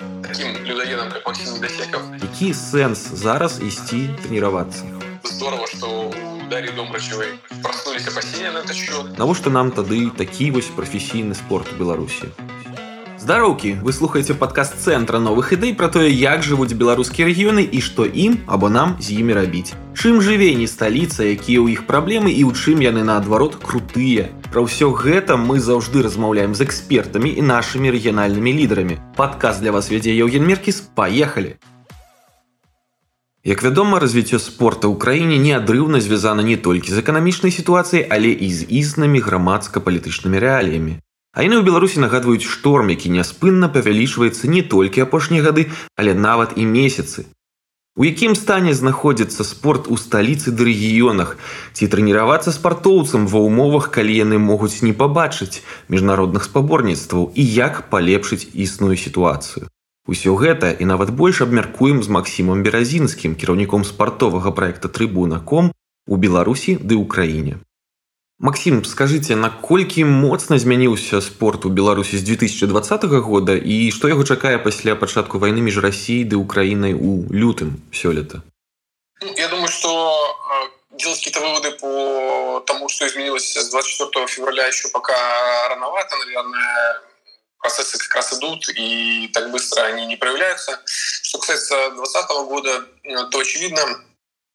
таким людоедом, как Максим Недосеков. Які сэнс зараз ісці трэніравацца? Здорово, что у Дарьи Домрачевой проснулись опасения на этот счет. Навошта нам тады такі вось прафесійны спорт у Беларусі? Здароўкі, вы слухаеце падкаст цэнтра новых ідэй пра тое, як жывуць беларускія рэгіёны і што ім або нам з імі рабіць. Чым жыве не сталіца, якія ў іх праблемы і ў чым яны наадварот крутыя. Пра ўсё гэта мы заўжды размаўляем з экспертамі і нашымі рэгіянальнымі лідарамі. Падказ для вас вядзе Еўген Меркіс, паехалі. Як вядома, развіццё спорта ў краіне неадрыўна звязана не толькі з эканамічнай сітуацыяй, але і з існымі грамадска-палітычнымі рэаліямі. А яны ў Беларусі нагадваюць шторм, які няспынна павялічваецца не толькі апошнія гады, але нават і месяцы. У якім стане знаходзіцца спорт у сталіцы ды рэгіёнах, ці трэніравацца спартоўцам ва ўмовах, калі яны могуць не пабачыць міжнародных спаборніцтваў і як палепшыць існую сітуацыю. Усё гэта і нават больш абмяркуем з Максімам Беразінскім, кіраўніком спартовага праекта трыбуна.ком у Беларусі ды ў краіне. Максим, скажите, наколькі моцна змяніўся спорт у Беларусі з 2020 года і што яго чакае пасля пачатку вайны між Расіяй ды Украінай у лютым сёлета? Ну, я думаю, что э, делать какие-то выводы по тому, что изменилось с 24 февраля еще пока рановато, наверное, процессы как раз идут, и так быстро они не проявляются. Что касается 2020 года, э, то очевидно,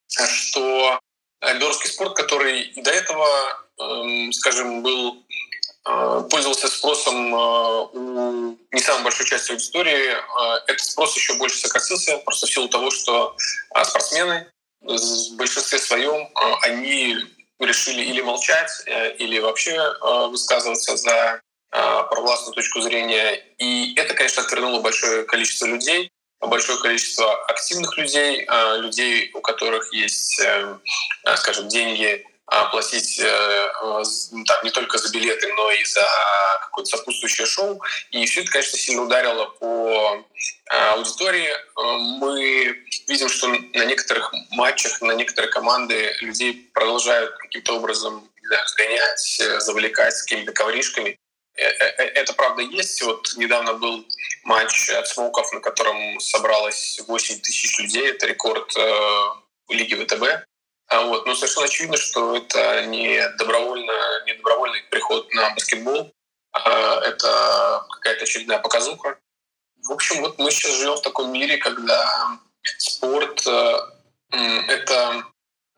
что белорусский спорт, который и до этого Эм, скажем, был э, пользовался спросом э, у не самой большой части аудитории. Э, этот спрос еще больше сократился просто в силу того, что спортсмены в большинстве своем они решили или молчать, или вообще высказываться за провластную точку зрения. И это, конечно, отвернуло большое количество людей, большое количество активных людей, людей, у которых есть, скажем, деньги платить э, ну, там, не только за билеты, но и за какое-то сопутствующее шоу. И все это, конечно, сильно ударило по э, аудитории. Э, мы видим, что на некоторых матчах, на некоторые команды людей продолжают каким-то образом знаю, сгонять, завлекать с какими-то ковришками. Это правда есть. Вот недавно был матч от Смоков, на котором собралось 8 тысяч людей. Это рекорд Лиги ВТБ. А вот. Но совершенно очевидно, что это не, добровольно, не добровольный приход на баскетбол, а это какая-то очередная показуха. В общем, вот мы сейчас живем в таком мире, когда спорт э, — это...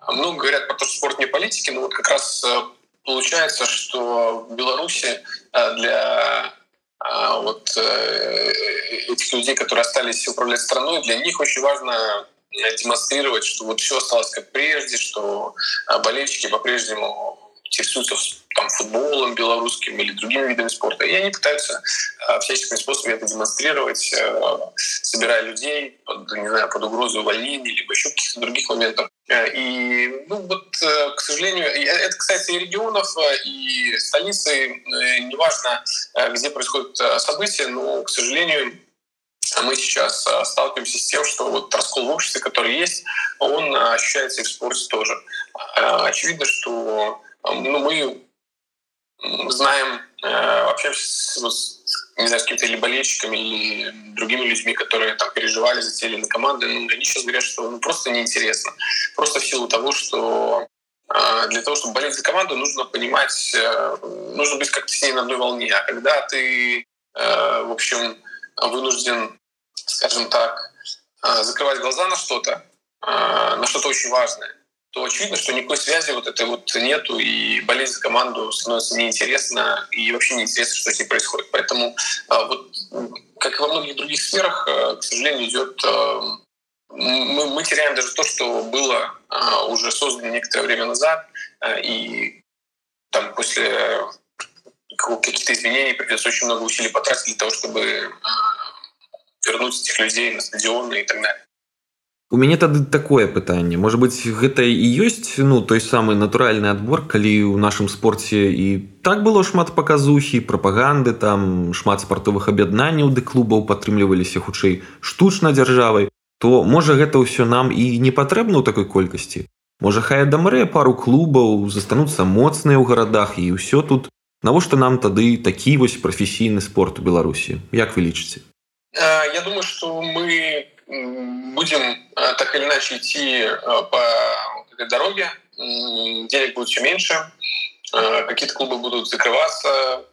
Много говорят про то, что спорт не политики, но вот как раз э, получается, что в Беларуси э, для вот этих людей, которые остались управлять страной, для них очень важно демонстрировать, что вот все осталось как прежде, что а, болельщики по-прежнему интересуются там, футболом белорусским или другими видами спорта. И они пытаются э, всяческими способами это демонстрировать, э, собирая людей под, не знаю, под угрозу увольнения, либо еще каких-то других моментов. И, ну, вот, э, к сожалению, это, кстати, и регионов, и столицы, неважно, где происходят события, но, к сожалению, мы сейчас а, сталкиваемся с тем, что вот раскол в обществе, который есть, он а, ощущается и в спорте тоже. А, очевидно, что ну, мы знаем, общаемся с, не знаю, с какими-то или болельщиками, или другими людьми, которые там переживали за те или иные команды, ну, они сейчас говорят, что ну, просто неинтересно. Просто в силу того, что для того, чтобы болеть за команду, нужно понимать, нужно быть как-то с ней на одной волне. А когда ты, в общем, вынужден скажем так, а, закрывать глаза на что-то, а, на что-то очень важное, то очевидно, что никакой связи вот этой вот нету, и болеть за команду становится неинтересно, и вообще неинтересно, что с ней происходит. Поэтому а, вот, как и во многих других сферах, к сожалению, идет мы, мы теряем даже то, что было уже создано некоторое время назад, и там после каких-то изменений придется очень много усилий потратить для того, чтобы вернуть этих людей на стадионы и так далее. У мяне тады такое пытанне можа быть гэта і ёсць ну той самы натуральны адбор калі ў нашым спорце і так было шмат паказухі прапаганды там шмат спартовых аб'яднанняў ды клубаў падтрымліваліся хутчэй штучна дзяржавай то можа гэта ўсё нам і не патрэбна ў такой колькасці? Можа хай дамрэ пару клубаў застануцца моцныя ў гарадах і ўсё тут? Навошта нам тады такі вось прафесійны спорт у беларусі? Як вы лічыце Я думаю, что мы будем так или иначе идти по этой дороге. Денег будет все меньше, какие-то клубы будут закрываться,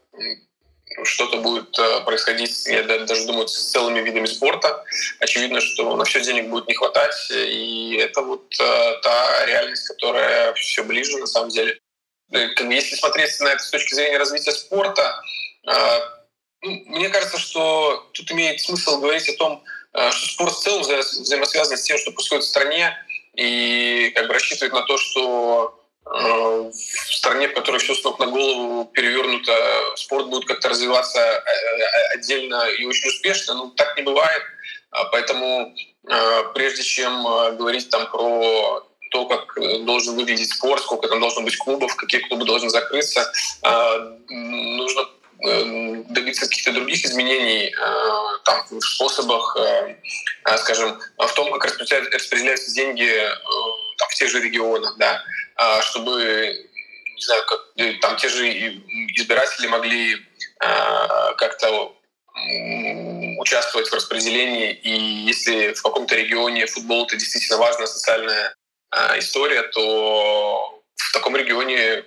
что-то будет э, происходить, я даже думаю, с целыми видами спорта. Очевидно, что на все денег будет не хватать, и это вот э, та реальность, которая все ближе на самом деле. Э, если смотреть на это с точки зрения развития спорта, ну, мне кажется, что тут имеет смысл говорить о том, что спорт в целом взаимосвязан с тем, что происходит в стране, и как бы рассчитывает на то, что в стране, в которой все с ног на голову перевернуто, спорт будет как-то развиваться э, э, отдельно и очень успешно. Ну, так не бывает. А поэтому э, прежде чем говорить там про то, как должен выглядеть спорт, сколько там должно быть клубов, какие клубы должны закрыться, нужно добиться каких-то других изменений там, в способах, скажем, в том, как распределяются деньги там, в тех же регионах, да, а, чтобы не знаю, как, э, там те же избиратели могли как-то участвовать в распределении, и если в каком-то регионе футбол это действительно важная социальная история, то в таком регионе,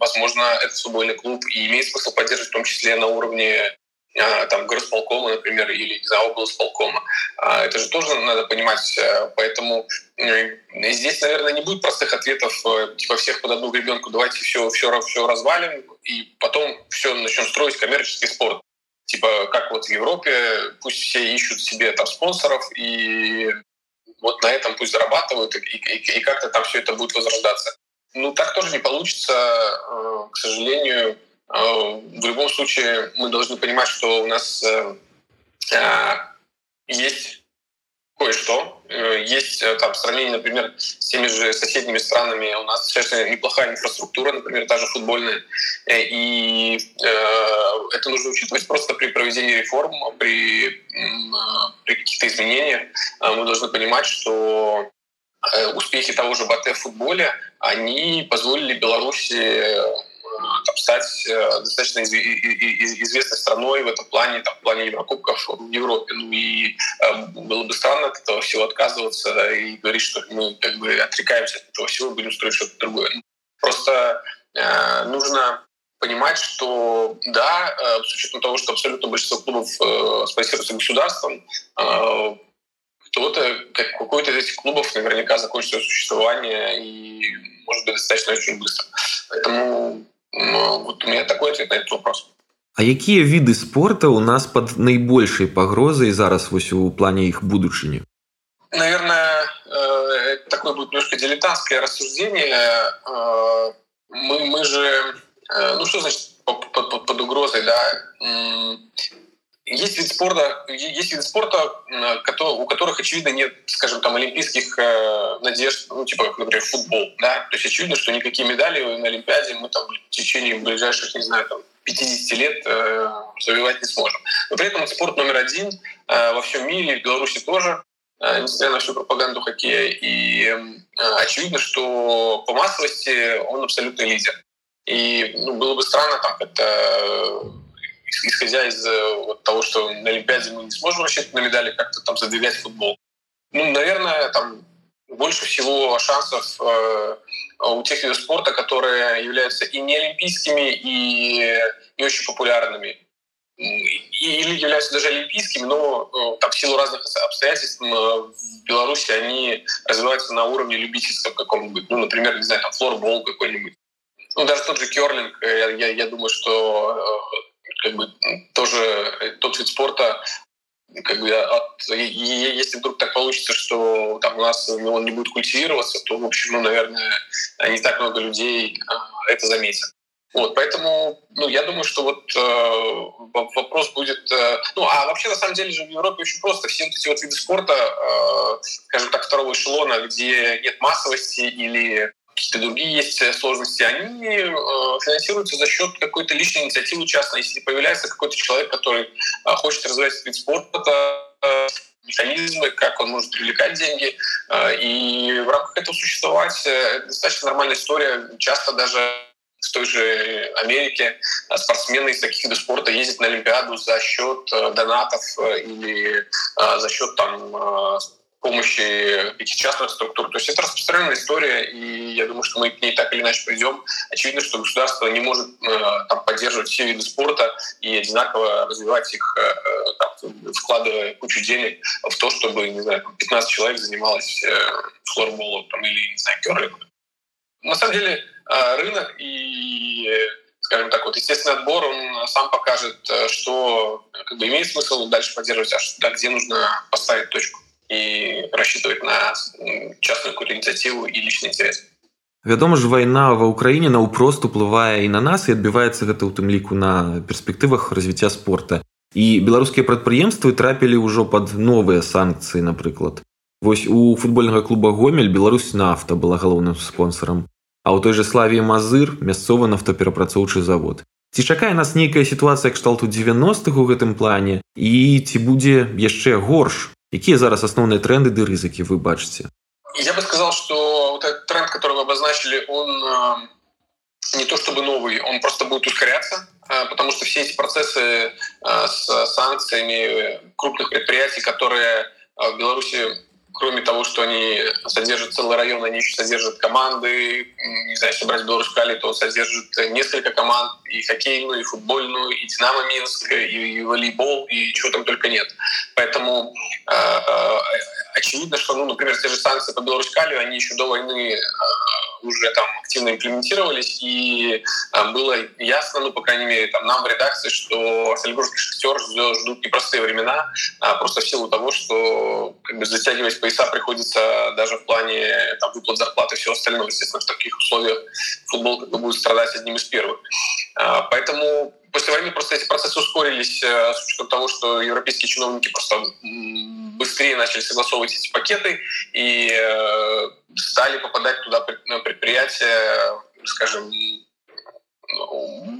возможно, этот футбольный клуб и имеет смысл поддерживать в том числе на уровне а, там горосполкома, например, или знаю, облсполкома. А, это же тоже надо понимать. Э, поэтому э, здесь, наверное, не будет простых ответов э, типа всех под одну гребенку. Давайте все, все, все развалим и потом все начнем строить коммерческий спорт. Типа как вот в Европе, пусть все ищут себе там спонсоров и вот на этом пусть зарабатывают и, и, и как-то там все это будет возрождаться. Ну так тоже не получится, к сожалению а, в любом случае мы должны понимать, что у нас э, есть кое-что. Э, есть э, там сравнение, например, с теми же соседними странами. У нас достаточно неплохая инфраструктура, например, та же футбольная. И это нужно учитывать просто при проведении реформ, при, при каких-то изменениях. Мы должны понимать, что успехи того же БАТЭ в футболе, они позволили Беларуси там, стать э, достаточно известной страной в этом плане, там, в плане Еврокубков в Европе. Ну и э, было бы странно от этого всего отказываться и говорить, что мы как бы отрекаемся от этого всего, будем строить что-то другое. Просто э, нужно понимать, что да, э, с учетом того, что абсолютно большинство клубов э, спонсируется государством, э, кто-то, какой-то из этих клубов наверняка закончит свое существование и может быть достаточно очень быстро. Поэтому ну, вот у меня такой ответ на этот вопрос. А якія віды спорта у нас под наибольшей погрозой зараз вось у плане их будучыні наверное э, такое будет немножко дилетантское рассуждение э, мы мы же э, ну что значит под, под, под угрозой да Есть вид спорта, есть вид спорта, у которых, очевидно, нет, скажем, там, олимпийских э, надежд, ну, типа, например, футбол, да, то есть очевидно, что никакие медали на Олимпиаде мы там в течение ближайших, не знаю, там, 50 лет э, завоевать не сможем. Но при этом спорт номер один э, во всем мире, в Беларуси тоже, э, несмотря на всю пропаганду хоккея. И э, очевидно, что по массовости он абсолютный лидер. И ну, было бы странно там как-то исходя из э, вот того, что на Олимпиаде мы не сможем рассчитывать на медали, как-то там задвигать футбол. Ну, наверное, там больше всего шансов э, у тех видов спорта, которые являются и не олимпийскими, и не очень популярными. или являются даже олимпийскими, но э, там, в силу разных обстоятельств в Беларуси они развиваются на уровне любительского каком-нибудь. Ну, например, не знаю, там флорбол какой-нибудь. Ну, даже тот же керлинг, я, я, я думаю, что как бы тоже э, тот вид спорта, как бы от, если вдруг так получится, что там у нас он не будет культивироваться, то, в общем, ну, наверное, не так много людей а, это заметят. Вот, поэтому, ну, я думаю, что вот э, вопрос будет, э, ну, а вообще на самом деле же в Европе очень просто все вот эти вот виды спорта, э, скажем так, второго эшелона, где нет массовости или какие-то другие есть э, сложности, они э, финансируются за счет какой-то личной инициативы частной. Если появляется какой-то человек, который э, хочет развивать вид спорта, механизмы, как он может привлекать деньги. И в рамках этого существовать достаточно нормальная история. Часто даже в той же Америке спортсмены из таких видов спорта ездят на Олимпиаду за счет донатов или за счет там помощи этих частных структур. То есть это распространенная история, и я думаю, что мы к ней так или иначе придем. Очевидно, что государство не может э, там, поддерживать все виды спорта и одинаково развивать их, э, там, вкладывая кучу денег в то, чтобы, не знаю, 15 человек занималось э, флорболом там, или, не знаю, керлингом. На самом деле рынок и скажем так, вот естественный отбор, он сам покажет, что как бы, имеет смысл дальше поддерживать, а где нужно поставить точку и рассчитывать на частную какую-то инициативу и личный интерес. Вядома ж вайна ва ўкраіне наўпрост уплывае і на нас і адбіваецца гэта ў тым ліку на перспектывах развіцця спорта. І беларускія прадпрыемствы трапілі ўжо пад новыя санкцыі напрыклад вось у футбольнага клуба гомель Беларусь нафта была галоўным спонсорам а ў той же славе мазыр мясцовы нафтаперапрацоўчы завод. Ці чакае нас нейкая сітуацыя кшталту 90-х у гэтым плане? І ці будзе яшчэ горш Какие зараз основные тренды ды рызыкі вы бачыце я бы сказал что вот этот тренд который вы обозначили он э, не то чтобы новый он просто будет ускоряться э, потому что все эти процессы э, с санкциями крупных предприятий которые в беларуси кроме того, что они содержат целый район, они еще содержат команды. Не знаю, если брать Беларусь Кали, то содержит несколько команд, и хоккейную, и футбольную, и Динамо Минск, и, и волейбол, и чего там только нет. Поэтому э, э, очевидно, что, ну, например, те же санкции по Беларусь Кали, они еще до войны э, уже там активно имплементировались, и э, было ясно, ну, по крайней мере, там, нам в редакции, что Оренбургский шестер ждут непростые времена, а просто в силу того, что как бы затягивать пояса приходится даже в плане там, выплат зарплаты и всего остального. Естественно, в таких условиях футбол как бы, будет страдать одним из первых. А, поэтому после войны просто эти процессы ускорились э, с учетом того, что европейские чиновники просто быстрее начали согласовывать эти пакеты и э, стали попадать туда предприятия, скажем,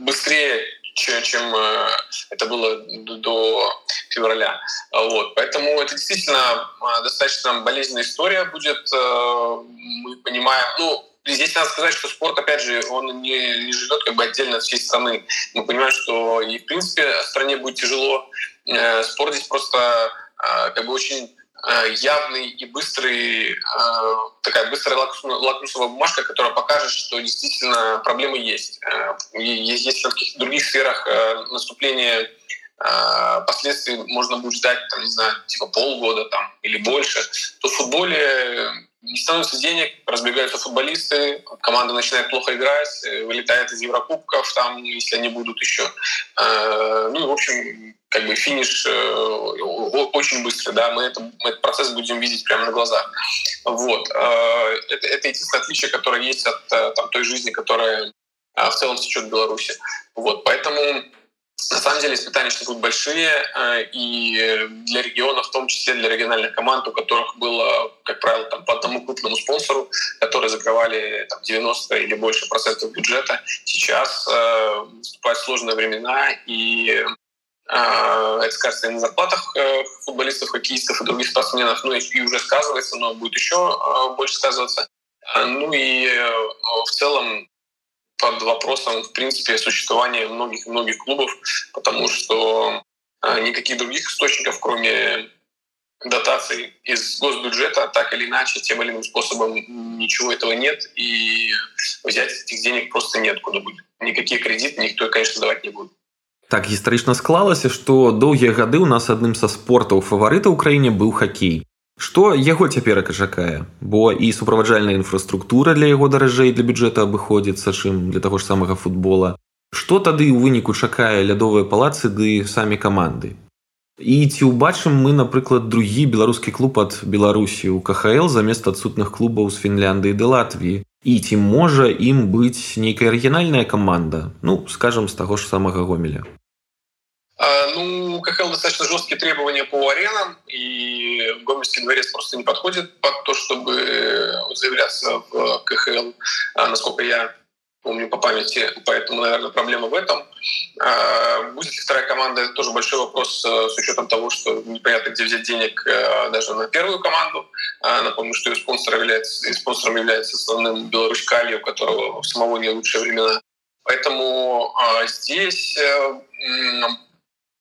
быстрее, чем э, это было до февраля. Вот. Поэтому это действительно достаточно болезненная история будет. Мы понимаем, ну, здесь надо сказать, что спорт, опять же, он не, не живет как бы отдельно от всей страны. Мы понимаем, что и в принципе стране будет тяжело. Э, спорт здесь просто э, как бы очень э, явный и быстрый, такая быстрая лакмусовая бумажка, которая покажет, что действительно проблемы есть. Если в каких-то других сферах наступления последствий можно будет ждать, там, не знаю, типа полгода там, или больше, то в футболе не становится денег, разбегаются футболисты, команда начинает плохо играть, э, вылетает из Еврокубков, там, если они будут еще. Э, ну, в общем, как бы финиш э, очень быстро, да, мы, это, мы этот процесс будем видеть прямо на глазах. Вот. Это, это единственное отличие, которое есть от там, той жизни, которая в целом течет в Беларуси. Вот. Поэтому на самом деле что будут большие, э, и для регионов, в том числе для региональных команд, у которых было, как правило, там, по одному крупному спонсору, которые закрывали там, 90 или больше процентов бюджета, сейчас э, наступают сложные времена, и э, это скажется и на зарплатах э, футболистов, хоккеистов и других спортсменов, ну и уже сказывается, но будет еще больше сказываться. Ну и в целом под вопросом, в принципе, существования многих-многих клубов, потому что а, никаких других источников, кроме дотаций из госбюджета, так или иначе, тем или иным способом ничего этого нет, и взять этих денег просто нет куда будет. Никакие кредиты никто, конечно, давать не будет. Так гістарычна склалася, што доўгія гады ў нас адным са спортаў фаварыта ў краіне быў хакей. Што яго цяперака чакае, бо і суправаджальная інфраструктура для яго даражэй для бюджэта абыходзіцца, чым для таго ж самага футбола. Што тады ў выніку чакае лядовыя палацы ды самі каманды? І ці ўбачым мы, напрыклад, другі беларускі клуб ад Беларусі ў КХЛ замест адсутных клубаў з Фінляндыі ды Латвіі. І ці можа ім быць нейкая рэгінальная каманда, ну, скажам, з таго ж самага гомеля. Ну, у КХЛ достаточно жесткие требования по аренам, и Гомельский дворец просто не подходит под то, чтобы заявляться в КХЛ, а, насколько я помню по памяти, поэтому, наверное, проблема в этом. А, будет ли вторая команда, это тоже большой вопрос э, с учетом того, что непонятно, где взять денег э, даже на первую команду. А, напомню, что и спонсором является, спонсором является основным Беларусь Кали, у которого самого не лучшие времена. Поэтому здесь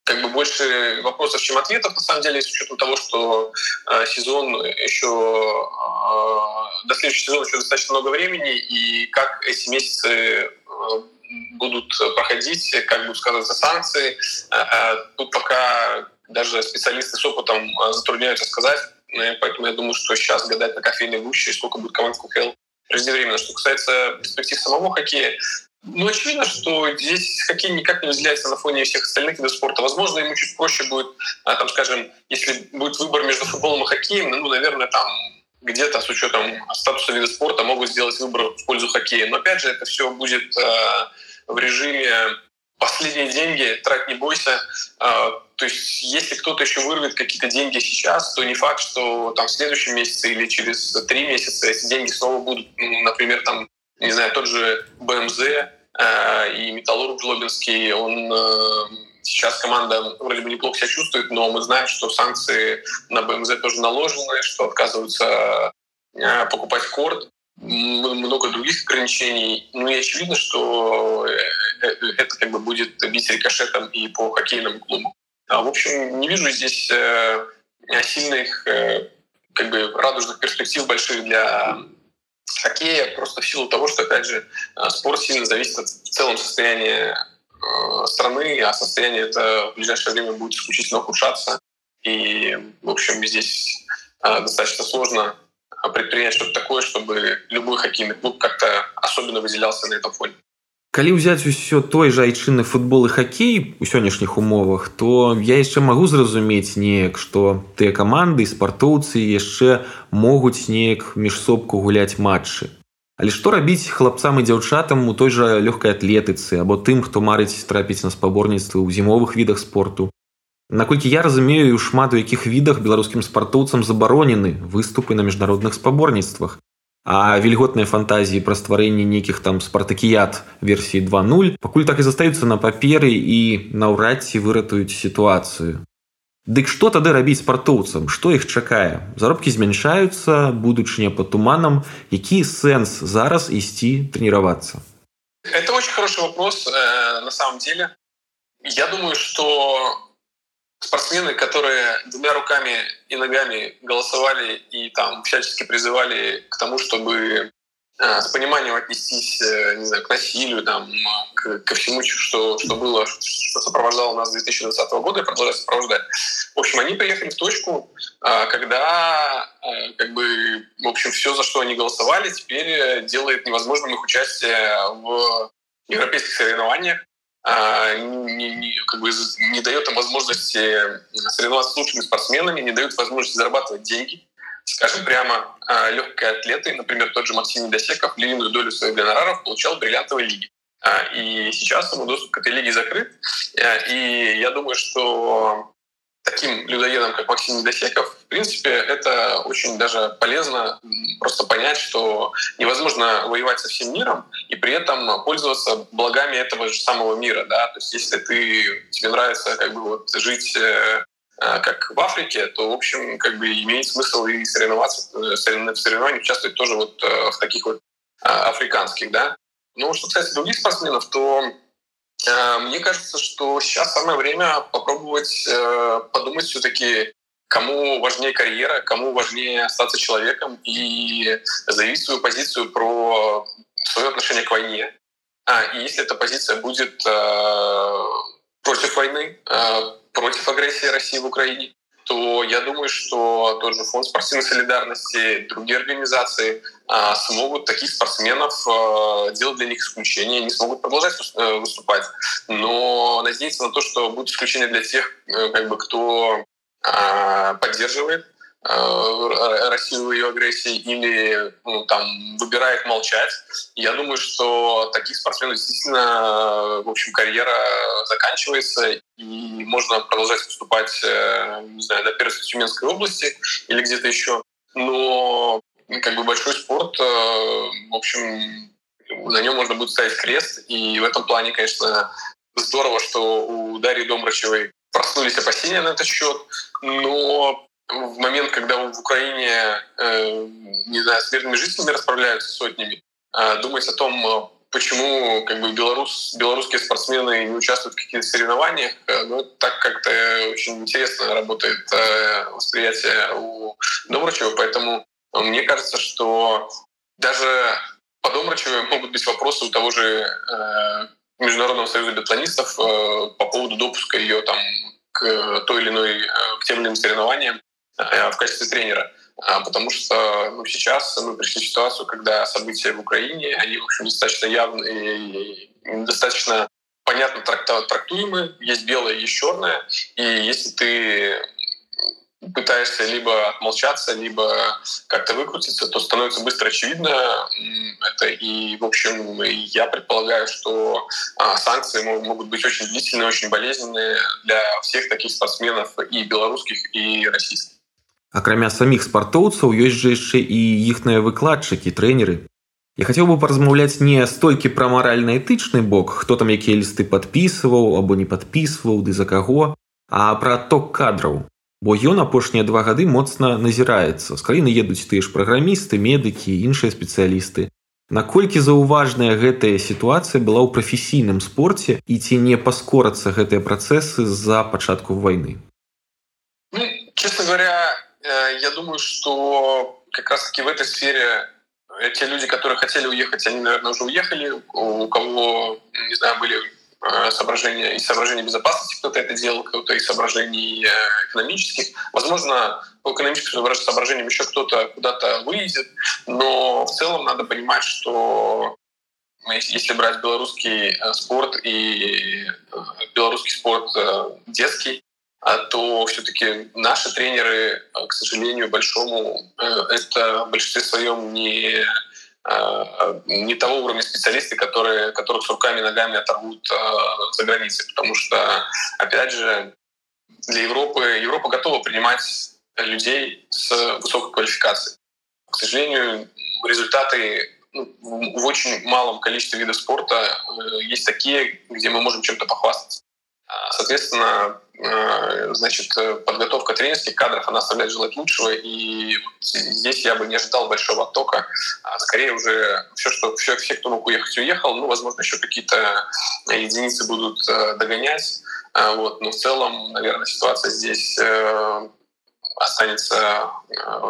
как бы больше вопросов, чем ответов, на самом деле, с учетом того, что э, сезон еще э, до следующего сезона еще достаточно много времени, и как эти месяцы э, будут проходить, как будут сказываться санкции. Э, э, тут пока даже специалисты с опытом э, затрудняются сказать, э, поэтому я думаю, что сейчас гадать на кофейной гуще, сколько будет команд в КХЛ, преждевременно. Что касается перспектив самого хоккея, ну, очевидно, что здесь хоккей никак не выделяется на фоне всех остальных видов спорта. Возможно, ему чуть проще будет, а, там, скажем, если будет выбор между футболом и хоккеем, ну, наверное, там где-то с учетом статуса вида спорта могут сделать выбор в пользу хоккея. Но опять же, это все будет э, в режиме последние деньги, трать не бойся. Э, то есть, если кто-то еще вырвет какие-то деньги сейчас, то не факт, что там в следующем месяце или через три месяца эти деньги снова будут, например, там не знаю, тот же БМЗ э, и Металлург Жлобинский, он э, сейчас команда вроде бы неплохо себя чувствует, но мы знаем, что санкции на БМЗ тоже наложены, что отказываются э, покупать корт, много других ограничений. Ну и очевидно, что э, э, это как бы будет бить рикошетом и по хоккейному клубу. А, в общем, не вижу здесь э, сильных как бы радужных перспектив больших для хоккея просто в силу того, что, опять же, э, спорт сильно зависит от в целом состояния э, страны, а состояние это в ближайшее время будет исключительно ухудшаться. И, в общем, здесь э, достаточно сложно предпринять что-то такое, чтобы любой хоккейный клуб как-то особенно выделялся на этом фоне. Калі ўзяць усё той жа айчынны футбол і хакей у сённяшніх умовах то я яшчэ магу зразумець неяк што тыя каманды спартоўцы яшчэ могуць неяк міжсобку гуляць матчы. Але што рабіць хлапцам і дзяўчатам у той жа лёгкай атлетыцы або тым хто марыць трапіць на спаборніцтвы ў зімовых відах спорту? Наколькі я разумею шмат у якіх відах беларускім спартоўцам забаронены выступы на міжнародных спаборніцтвах а вільготныя фантазіі пра стварэнне нейкіх там спартакіят версіі 20 пакуль так і застаюцца на паперы і наўрад ці выратуюць сітуацыю. Дык што тады рабіць спартоўцам? Што іх чакае? Заробкі змяншаюцца будучыня по туманам. Які сэнс зараз ісці тренироваться это очень хороший вопрос э, на самом деле. Я думаю что спортсмены, которые двумя руками и ногами голосовали и там всячески призывали к тому, чтобы э, с пониманием отнестись э, не знаю, к насилию, там, к, ко всему, что, что было, что сопровождало нас с 2020 года и продолжает сопровождать. В общем, они приехали в точку, э, когда как бы, в общем, все, за что они голосовали, теперь делает невозможным их участие в европейских соревнованиях. А, не, не, как бы не дает им возможности соревноваться с лучшими спортсменами, не дают возможности зарабатывать деньги. Скажем прямо, а, легкие атлеты, например, тот же Максим Недосеков, львиную долю своих гонораров получал в бриллиантовой лиге. А, и сейчас ему доступ к этой лиге закрыт. И я думаю, что таким людоедам, как Максим Недосеков, в принципе, это очень даже полезно просто понять, что невозможно воевать со всем миром и при этом пользоваться благами этого же самого мира. Да? То есть если ты, тебе нравится как бы вот жить э, э как в Африке, то, в общем, как бы имеет смысл и соревноваться, э, в соревнованиях участвовать тоже вот в таких вот африканских, да. Но что касается других спортсменов, то мне кажется, что сейчас самое время попробовать э, подумать все-таки, кому важнее карьера, кому важнее остаться человеком и заявить свою позицию про свое отношение к войне. А, и если эта позиция будет э, против войны, против агрессии России в Украине, то я думаю, что тот же фонд спортивной солидарности, другие организации а, смогут таких спортсменов а, делать для них исключение, они смогут продолжать э, выступать. Но надеяться на то, что будет исключение для тех, э, как бы, кто а, поддерживает Россию в ее агрессии или ну, там выбирает молчать. Я думаю, что таких спортсменов действительно, в общем, карьера заканчивается и можно продолжать выступать, э, не знаю, на первой Тюменской области или где-то еще. Но как бы большой спорт, э, в общем, на нем можно будет ставить крест. И в этом плане, конечно, здорово, что у Дарьи Домрачевой проснулись опасения на этот счет. Но в момент, когда в Украине, э, не знаю, с мирными жителями расправляются сотнями, э, думать о том, почему как бы белорус, белорусские спортсмены не участвуют в каких-то соревнованиях. Ну, так как-то очень интересно работает восприятие у Добрачева, поэтому мне кажется, что даже по Домрачеву могут быть вопросы у того же Международного союза биатлонистов по поводу допуска ее там к той или иной, к тем или иным соревнованиям в качестве тренера. А, потому что ну, сейчас мы пришли в ситуацию, когда события в Украине, они, в общем, достаточно явные и достаточно понятно трактуемы. Есть белое, есть черное. И если ты пытаешься либо отмолчаться, либо как-то выкрутиться, то становится быстро очевидно это. И, в общем, я предполагаю, что а, санкции могут быть очень длительные, очень болезненные для всех таких спортсменов и белорусских, и российских. Акрамя саміх спартоўцаў ёсць жа яшчэ і іхныя выкладчыкі трэнеры. Я хацеў бы паразмаўляць не столькі пра маральна-этычны бок, хто там якія лісты падпісваў або не падпісваў ды за каго, а пра ток кадраў. Бо ён апошнія два гады моцна назіраецца. З краіны едуць тыя ж праграмісты, медыкі, іншыя спецыялісты. Наколькі заўважная гэтая сітуацыя была ў прафесійным спорце і ці не паскорацца гэтыя працэсы з-за пачатку вайны? Ну, честно говоря, я думаю, что как раз-таки в этой сфере э, те люди, которые хотели уехать, они, наверное, уже уехали. У кого, не знаю, были э, соображения и соображения безопасности, кто-то это делал, кто-то из соображений экономических. Возможно, по экономическим соображениям еще кто-то куда-то выйдет, но в целом надо понимать, что если брать белорусский спорт и белорусский спорт детский, а то все-таки наши тренеры, э, к сожалению, большому, э, это в большинстве своем не э, не того уровня специалисты, которые, которых с руками и ногами оторвут за границей. Потому что, опять же, для Европы, Европа готова принимать людей с высокой квалификацией. К сожалению, результаты ну, в очень малом количестве видов спорта есть такие, где мы можем чем-то похвастаться. Соответственно, э, значит, подготовка тренерских кадров, она оставляет желать лучшего, и здесь я бы не ожидал большого оттока. А скорее уже все, что все, все, кто мог уехать, уехал. Ну, возможно, еще какие-то единицы будут э, догонять. Вот. Но в целом, наверное, ситуация здесь э, останется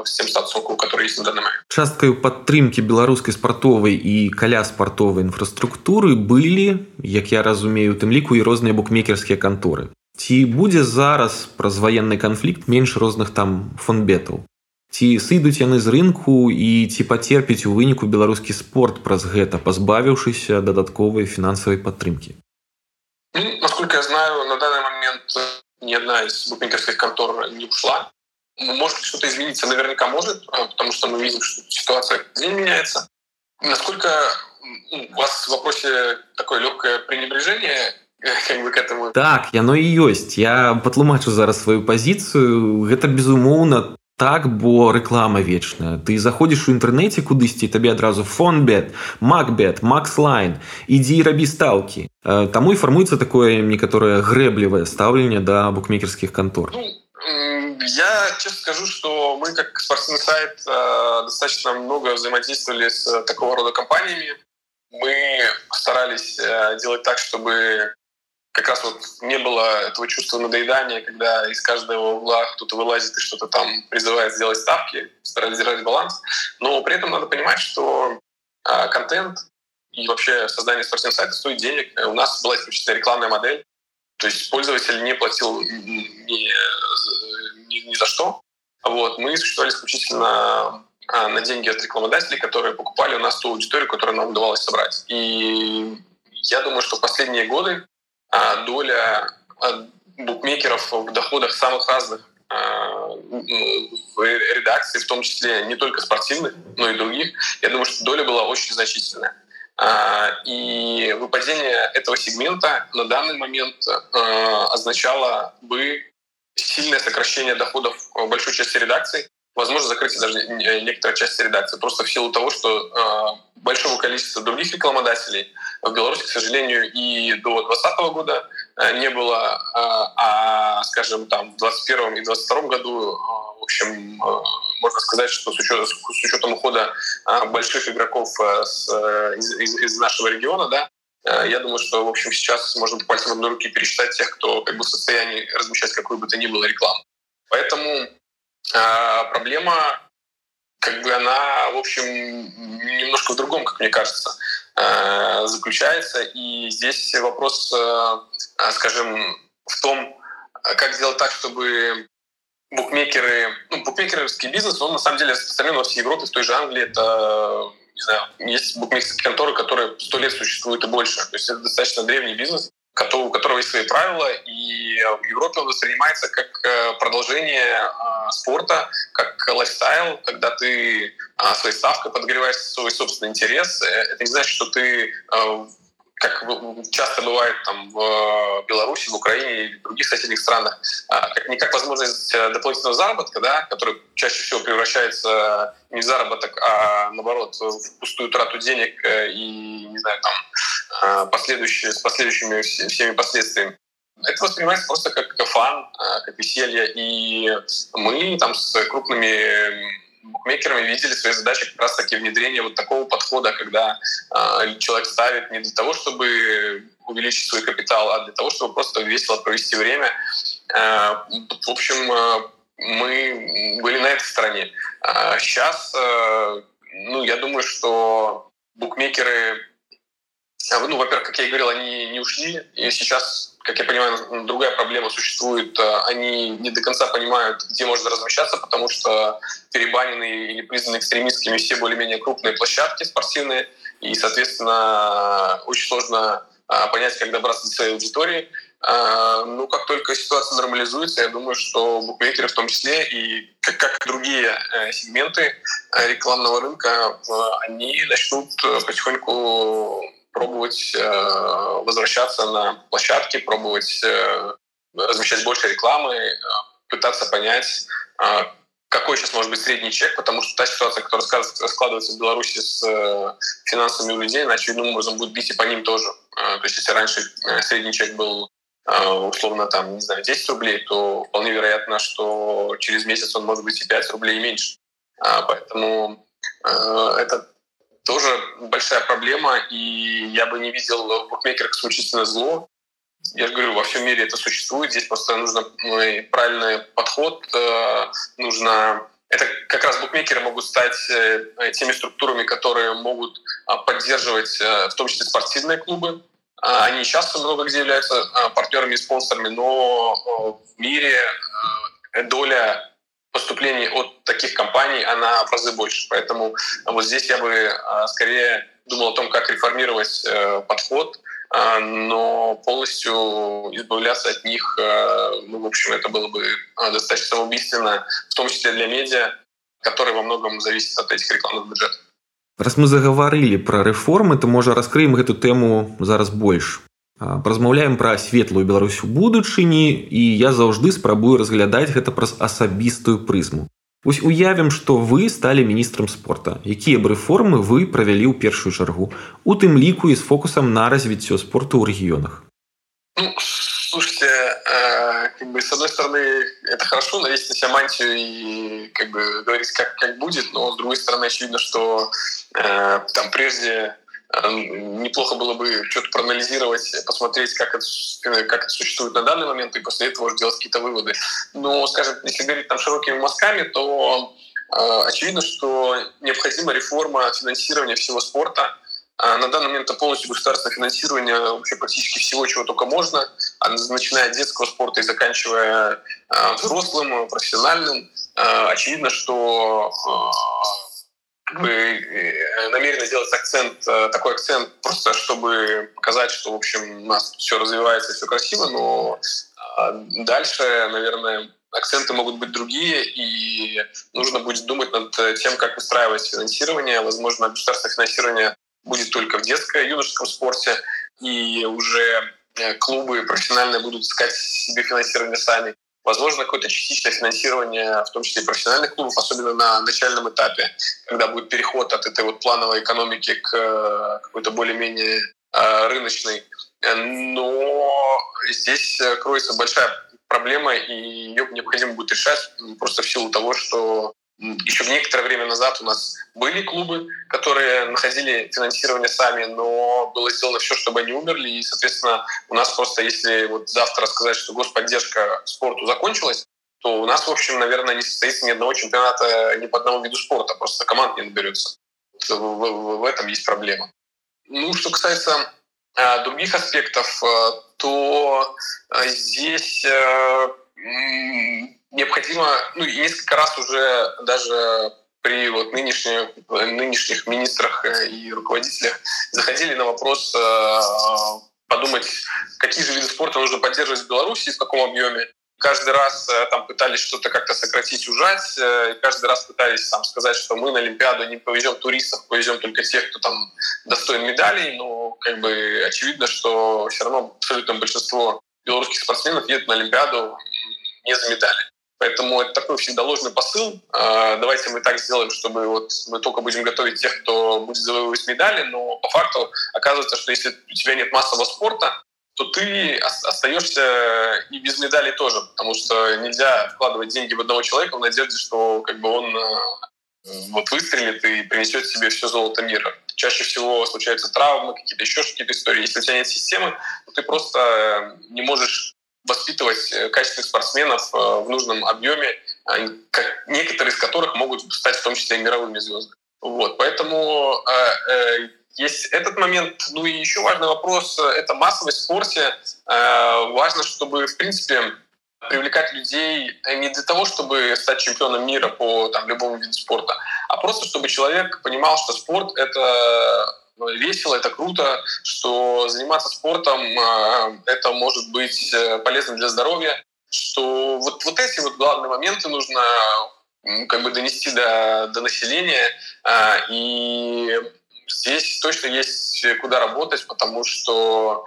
с тем статусом, который есть на данный момент. Часткаю падтрымкі беларускай спартовай і каля спартовай інфраструктуры былі, як я разумею, тым ліку і розныя букмекерскія канторы. Ці будзе зараз праз ваенны канфлікт менш розных там фонбетаў? Ці сыдуць яны з рынку і ці пацерпіць у выніку беларускі спорт праз гэта, пазбавіўшыся дадатковай фінансавай падтрымкі? Ну, насколько я знаю, на данный момент ни одна из букмекерских контор не ушла. Может что-то измениться? Наверняка может, а, потому что мы видим, что ситуация день меняется. Насколько у вас в вопросе такое легкое пренебрежение как бы к этому так яно і ёсць я патлумачу зараз сваю пазіцыю гэта безумоўна так бо реклама вечная ты заходзіш у інтэрнэце кудысьці табе адразу фонбет макбет макслайн ідзі рабі стаўкі таму і фармуецца такое некаторае грэблівае стаўленне да букмекерскіх кантор ну, я честно скажу, что мы как спортивный сайт э, достаточно много взаимодействовали с такого рода компаниями. Мы старались э, делать так, чтобы как раз вот не было этого чувства надоедания, когда из каждого угла кто-то вылазит и что-то там призывает сделать ставки, старались держать баланс. Но при этом надо понимать, что э, контент и вообще создание спортивного сайта стоит денег. У нас была исключительно рекламная модель. То есть пользователь не платил ни, ни, ни за что. Вот. Мы существовали исключительно а, на деньги от рекламодателей, которые покупали у нас ту аудиторию, которую нам удавалось собрать. И я думаю, что последние годы а, доля а, букмекеров в доходах самых разных в редакции, в том числе не только спортивных, но и других, я думаю, что доля была очень значительная. И выпадение этого сегмента на данный момент означало бы сильное сокращение доходов большой части редакций, возможно, закрытие даже некоторой части редакции, просто в силу того, что э, большого количества других рекламодателей в Беларуси, к сожалению, и до 2020 года э, не было, э, а, скажем, там в 2021 и 2022 году, э, в общем, э, можно сказать, что с учетом, с учетом ухода больших игроков с, из, из, из нашего региона, да, я думаю, что, в общем, сейчас можно по пальцам одной руки пересчитать тех, кто как бы в состоянии размещать какую бы то ни было рекламу. Поэтому э, проблема, как бы она, в общем, немножко в другом, как мне кажется, э, заключается. И здесь вопрос, э, скажем, в том, как сделать так, чтобы букмекеры, ну, букмекерский бизнес, он на самом деле распространен во всей Европе, в той же Англии, это, не знаю, есть букмекерские конторы, которые сто лет существуют и больше. То есть это достаточно древний бизнес, у которого есть свои правила, и в Европе он воспринимается как э, продолжение э, спорта, как лайфстайл, когда ты э, своей ставкой подогреваешь свой собственный интерес. Это не значит, что ты как часто бывает там в Беларуси, в Украине и в других соседних странах, как не как возможность дополнительного заработка, да, который чаще всего превращается не в заработок, а наоборот в пустую трату денег и не знаю там а, последующие, с последующими всеми последствиями. Это воспринимается просто как, фан, а, как веселье. И мы там с крупными букмекерами видели свои задачи как раз-таки внедрение вот такого подхода, когда э, человек ставит не для того, чтобы увеличить свой капитал, а для того, чтобы просто весело провести время. Э, в общем, э, мы были на этой стороне. А сейчас, э, ну, я думаю, что букмекеры а, ну, во-первых, как я и говорил, они не ушли, и сейчас, как я понимаю, другая проблема существует. А, они не до конца понимают, где можно размещаться, потому что перебанены или признаны экстремистскими все более-менее крупные площадки спортивные, и, соответственно, очень сложно а, понять, как добраться до своей аудитории. Ну, как только ситуация нормализуется, я думаю, что букмекеры в том числе и как, как другие э, сегменты э, рекламного рынка, э, они начнут потихоньку пробовать э, возвращаться на площадки, пробовать э, размещать больше рекламы, э, пытаться понять, э, какой сейчас может быть средний чек, потому что та ситуация, которая складывается в Беларуси с э, финансами у людей, она очевидным образом будет бить и по ним тоже. Э, то есть если раньше э, средний чек был э, условно там, не знаю, 10 рублей, то вполне вероятно, что через месяц он может быть и 5 рублей и меньше. Э, поэтому это тоже большая проблема, и я бы не видел в букмекерах исключительно зло. Я же говорю, во всем мире это существует, здесь просто нужно ну, правильный подход, э, нужно это как раз букмекеры могут стать э, теми структурами, которые могут а, поддерживать э, в том числе спортивные клубы. А, они часто много где являются партнерами и спонсорами, но в мире доля поступлений от таких компаний, она в разы больше. Поэтому вот здесь я бы а, скорее думал о том, как реформировать э, подход, а, но полностью избавляться от них, ну, в общем, это было бы а, достаточно самоубийственно, в том числе для медиа, которые во многом зависят от этих рекламных бюджетов. Раз мы заговорили про реформы, то, можа раскрыем эту тему зараз больше Размаўляем пра светлую Беларусь у будучыні і я заўжды спрабую разглядаць гэта праз асабістую прызму. Вось уявім, што вы сталі міністрам спорта. Якія б рэформы вы правялі ў першую чаргу, у тым ліку і з фокусам на развіццё спорту ў рэгіёнах. Ну, слушайте, э, как бы, с одной стороны, это хорошо навесить на себя мантию и как бы говорить, как, как будет, но с другой стороны, очевидно, что э, там прежде Эм, неплохо было бы что-то проанализировать, посмотреть, как это, как это существует на данный момент, и после этого уже делать какие-то выводы. Но, скажем, если говорить там широкими мазками, то э, очевидно, что необходима реформа финансирования всего спорта. Э, на данный момент это полностью государственное финансирование вообще практически всего, чего только можно, начиная от детского спорта и заканчивая э, взрослым, профессиональным. Э, очевидно, что э, мы э, намерены сделать акцент, э, такой акцент, просто чтобы показать, что, в общем, у нас все развивается, все красиво, но а, дальше, наверное, акценты могут быть другие, и нужно будет думать над тем, как выстраивать финансирование. Возможно, государственное финансирование будет только в детско-юношеском спорте, и уже э, клубы профессиональные будут искать себе финансирование сами. Возможно, какое-то частичное финансирование, в том числе профессиональных клубов, особенно на начальном этапе, когда будет переход от этой вот плановой экономики к э, какой-то более-менее э, рыночной. Но здесь э, кроется большая проблема, и ее необходимо будет решать просто в силу того, что еще некоторое время назад у нас были клубы, которые находили финансирование сами, но было сделано все, чтобы они умерли. И, соответственно, у нас просто, если вот завтра сказать, что господдержка спорту закончилась, то у нас, в общем, наверное, не состоится ни одного чемпионата ни по одному виду спорта, просто команд не наберется. В, в, в этом есть проблема. Ну, что касается э, других аспектов, э, то э, здесь необходимо, ну и несколько раз уже даже при вот нынешних, нынешних министрах э, и руководителях заходили на вопрос э, подумать, какие же виды спорта нужно поддерживать в Беларуси, в каком объеме. Каждый раз э, там пытались что-то как-то сократить, ужать. Каждый раз пытались там, сказать, что мы на Олимпиаду не повезем туристов, повезем только тех, кто там достоин медалей. Но как бы очевидно, что все равно абсолютное большинство белорусских спортсменов едут на Олимпиаду не за медали. Поэтому это такой всегда ложный посыл. А, давайте мы так сделаем, чтобы вот мы только будем готовить тех, кто будет завоевывать медали, но по факту оказывается, что если у тебя нет массового спорта, то ты остаешься и без медалей тоже, потому что нельзя вкладывать деньги в одного человека в надежде, что как бы он э, вот выстрелит и принесет себе все золото мира. Чаще всего случаются травмы, какие-то еще какие-то истории. Если у тебя нет системы, то ты просто не можешь воспитывать э, качественных спортсменов э, в нужном объеме, некоторые из которых могут стать в том числе и мировыми звездами. Вот, поэтому э, есть этот момент. Ну и еще важный вопрос — это массовость в спорте. Важно, чтобы, в принципе, привлекать людей не для того, чтобы стать чемпионом мира по там, любому виду спорта, а просто чтобы человек понимал, что спорт — это весело, это круто, что заниматься спортом а, это может быть э, полезно для здоровья, что вот, вот эти вот главные моменты нужно как бы донести до, до населения, а, и здесь точно есть куда работать, потому что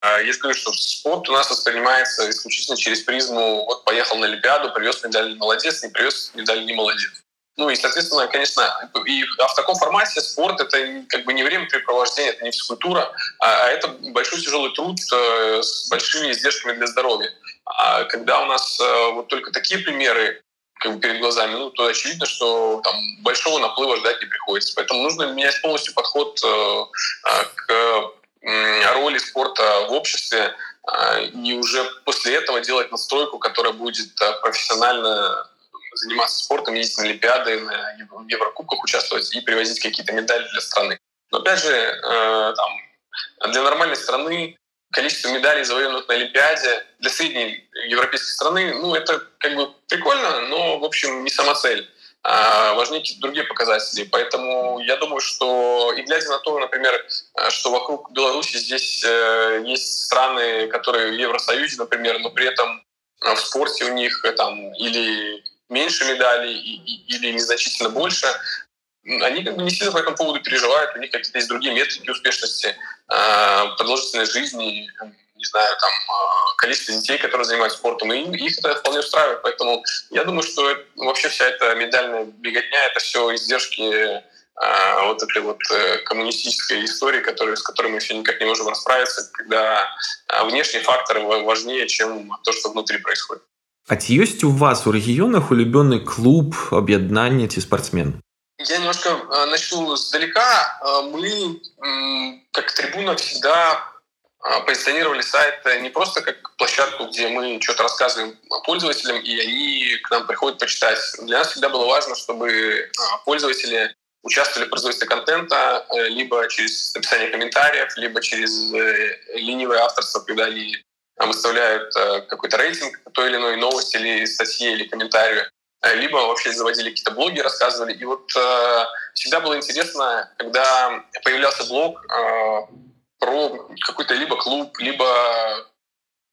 а, я скажу, что спорт у нас воспринимается исключительно через призму вот поехал на Олимпиаду, привез медаль молодец, не привез медаль не молодец. Ну и, соответственно, конечно, и, а в таком формате спорт — это как бы не времяпрепровождение, это не физкультура, а, а это большой тяжелый труд э, с большими издержками для здоровья. А когда у нас э, вот только такие примеры как бы перед глазами, ну, то очевидно, что там большого наплыва ждать не приходится. Поэтому нужно менять полностью подход э, к роли спорта в обществе и уже после этого делать настройку, которая будет профессионально заниматься спортом, ездить на Олимпиады, на Еврокубках участвовать и привозить какие-то медали для страны. Но опять же, э, там, для нормальной страны количество медалей, завоеванных на Олимпиаде, для средней европейской страны, ну, это как бы прикольно, но, в общем, не сама цель. А важнее другие показатели. Поэтому я думаю, что и глядя на то, например, что вокруг Беларуси здесь э, есть страны, которые в Евросоюзе, например, но при этом в спорте у них э, там или меньше медалей или незначительно больше, они как бы не сильно по этому поводу переживают, у них какие-то есть другие метрики успешности, а, продолжительность жизни, не знаю, там, а, количество детей, которые занимаются спортом, и их это вполне устраивает. Поэтому я думаю, что вообще вся эта медальная беготня — это все издержки а, вот этой вот э, коммунистической истории, которой, с которой мы еще никак не можем расправиться, когда внешние факторы важнее, чем то, что внутри происходит. А ці ёсць у вас у рэгіёнах улюбённы клуб аб'яднання ці спортсмен я немножко э, начну сдалека э, мы как трибуна всегда э, позиционировали сайт не просто как площадку, где мы что-то рассказываем пользователям, и они к нам приходят почитать. Для нас всегда было важно, чтобы пользователи участвовали в производстве контента либо через написание комментариев, либо через ленивое авторство, когда они выставляют э, какой-то рейтинг той или иной новости или статьи или комментарию, э, либо вообще заводили какие-то блоги, рассказывали. И вот э, всегда было интересно, когда появлялся блог про какой-то либо клуб, либо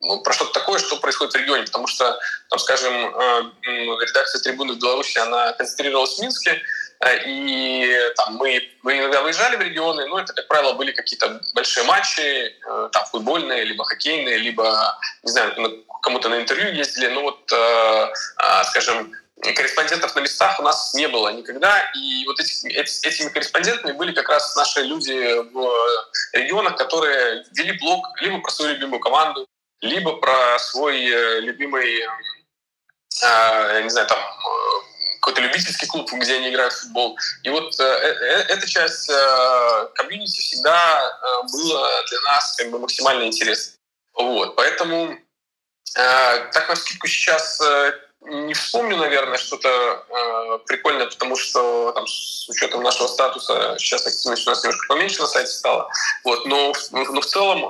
ну, про что-то такое, что происходит в регионе, потому что, там, скажем, редакция «Трибуны» в Беларуси, она концентрировалась в Минске, и там, мы, мы иногда выезжали в регионы, но это, как правило, были какие-то большие матчи, э, там, футбольные, либо хоккейные, либо, не знаю, кому-то на интервью ездили. Ну вот, э, скажем, корреспондентов на местах у нас не было никогда. И вот эти, этими корреспондентами были как раз наши люди в регионах, которые вели блог либо про свою любимую команду, либо про свой любимый я не знаю, там какой-то любительский клуб, где они играют в футбол. И вот э, э, эта часть э, комьюнити всегда э, была для нас как бы максимально интересна. Вот, поэтому э, так на скидку сейчас э, не вспомню, наверное, что-то э, прикольное, потому что там, с учетом нашего статуса сейчас активность у нас немножко поменьше на сайте стала. Вот, но, но в целом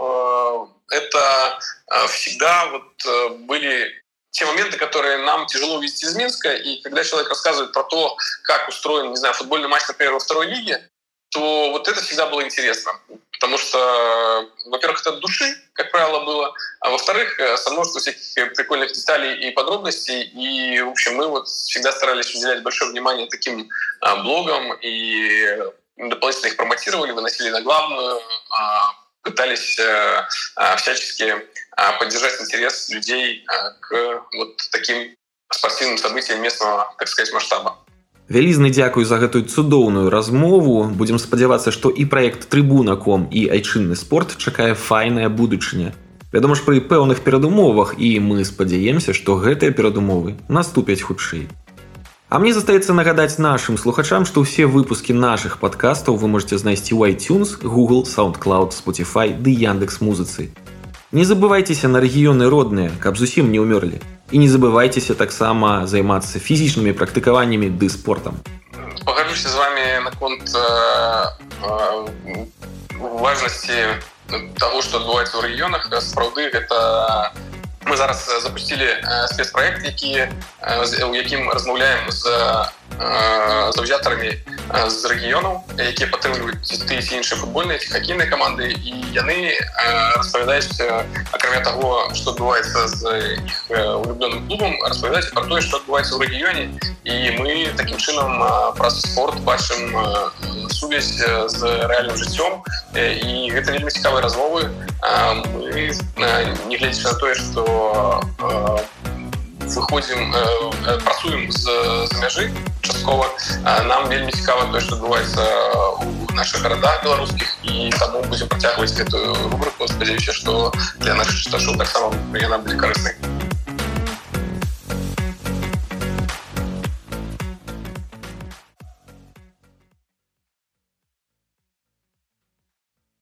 э, это э, всегда вот э, были те моменты, которые нам тяжело увидеть из Минска, и когда человек рассказывает про то, как устроен, не знаю, футбольный матч, например, во второй лиге, то вот это всегда было интересно. Потому что, во-первых, это души, как правило, было, а во-вторых, э, со множеством всяких прикольных деталей и подробностей. И, в общем, мы вот всегда старались уделять большое внимание таким а, блогам и дополнительно их промотировали, выносили на главную, а, пытались а, всячески поддержать интерес людей к вот таким спортивным событиям местного, так сказать, масштаба. Вялізны дзякуй за гэтую цудоўную размову. Будзем спадзявацца, што і праект трыбунаком і айчынны спорт чакае файная будучыня. Вядома ж пры пэўных перадумовах і мы спадзяемся, што гэтыя перадумовы наступяць хутчэй. А мне застаецца нагадаць нашым слухачам, што ўсе выпускі нашых падкастаў вы можете знайсці ў iTunes, Google, SoundCloud, Spotify ды Яндекс музыцы. Не забывайцеся на рэгіёны родныя, каб зусім не ўмёрлі і не забывайцеся таксама займацца фізічнымі практыкаваннямі ды спортам пагаджуся з вами наконт э, э, важнасці того что адбываецца ў рэгіёнах сапраўды гэта мы зараз запусцілі спецпраект які у якім размаўляем з заўзятарамі з рэгіёнаў якія падтрымліваюць ты ці іншыя футбольныя ці хакейныя каманды і яны распавядаюць акрамя таго што адбываецца з іх улюбленым клубам распавядаць пра тое што адбываецца ў рэгіёне і мы такім чынам праз спорт бачым сувязь з рэальным жыццём і гэта вельмі цікавыя размовы мы не глядзячы на тое што выходзім працуем з, з мяжы часткова нам вельмі цікава тое што адбываецца у наших гарадах беларускіх і таму будзем працягваць гэтую рубрыку спадзяюся што для нашых чытачоў таксама яна будзе карыснай